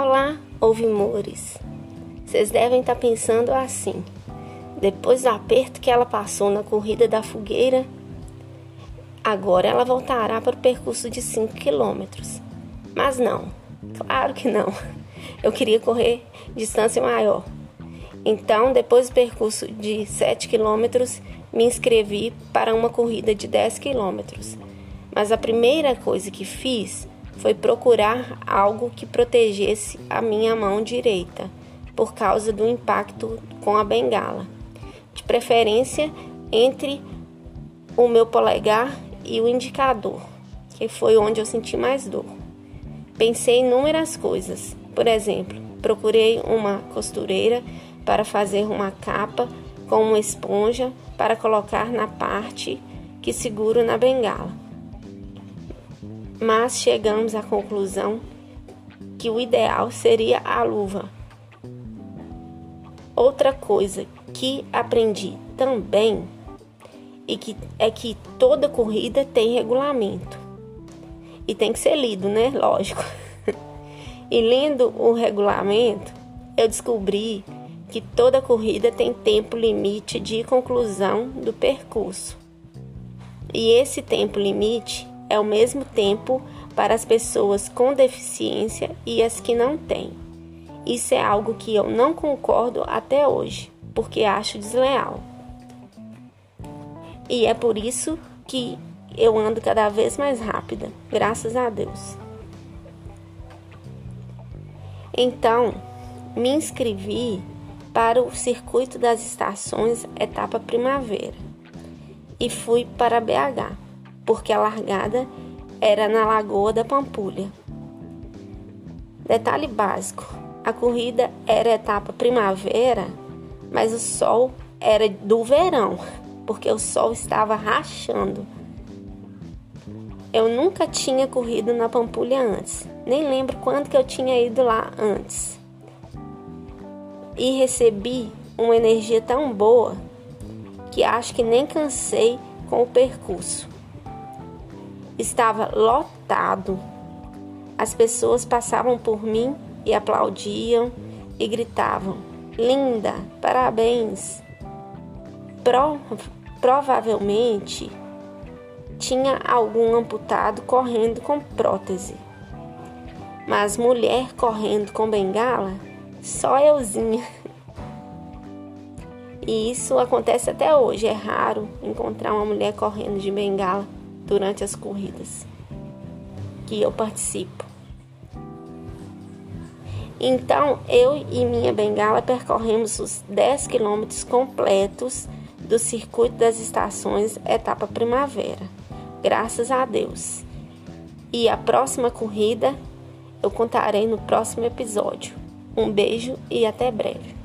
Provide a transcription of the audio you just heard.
Olá, ouvimores. Vocês devem estar pensando assim. Depois do aperto que ela passou na corrida da fogueira, agora ela voltará para o percurso de 5 quilômetros. Mas não, claro que não. Eu queria correr distância maior. Então, depois do percurso de 7 quilômetros, me inscrevi para uma corrida de 10 quilômetros. Mas a primeira coisa que fiz foi procurar algo que protegesse a minha mão direita, por causa do impacto com a bengala, de preferência entre o meu polegar e o indicador, que foi onde eu senti mais dor. Pensei em inúmeras coisas, por exemplo, procurei uma costureira para fazer uma capa com uma esponja para colocar na parte que seguro na bengala mas chegamos à conclusão que o ideal seria a luva. Outra coisa que aprendi também e que é que toda corrida tem regulamento. E tem que ser lido, né? Lógico. e lendo o regulamento, eu descobri que toda corrida tem tempo limite de conclusão do percurso. E esse tempo limite é ao mesmo tempo para as pessoas com deficiência e as que não têm. Isso é algo que eu não concordo até hoje, porque acho desleal. E é por isso que eu ando cada vez mais rápida, graças a Deus. Então, me inscrevi para o circuito das estações etapa primavera e fui para BH porque a largada era na Lagoa da Pampulha. Detalhe básico: a corrida era etapa primavera, mas o sol era do verão, porque o sol estava rachando. Eu nunca tinha corrido na Pampulha antes, nem lembro quando que eu tinha ido lá antes. E recebi uma energia tão boa que acho que nem cansei com o percurso estava lotado. As pessoas passavam por mim e aplaudiam e gritavam: Linda, parabéns! Pro, provavelmente tinha algum amputado correndo com prótese. Mas mulher correndo com bengala, só euzinha. E isso acontece até hoje. É raro encontrar uma mulher correndo de bengala durante as corridas que eu participo. Então, eu e minha bengala percorremos os 10 quilômetros completos do circuito das estações etapa primavera. Graças a Deus. E a próxima corrida eu contarei no próximo episódio. Um beijo e até breve.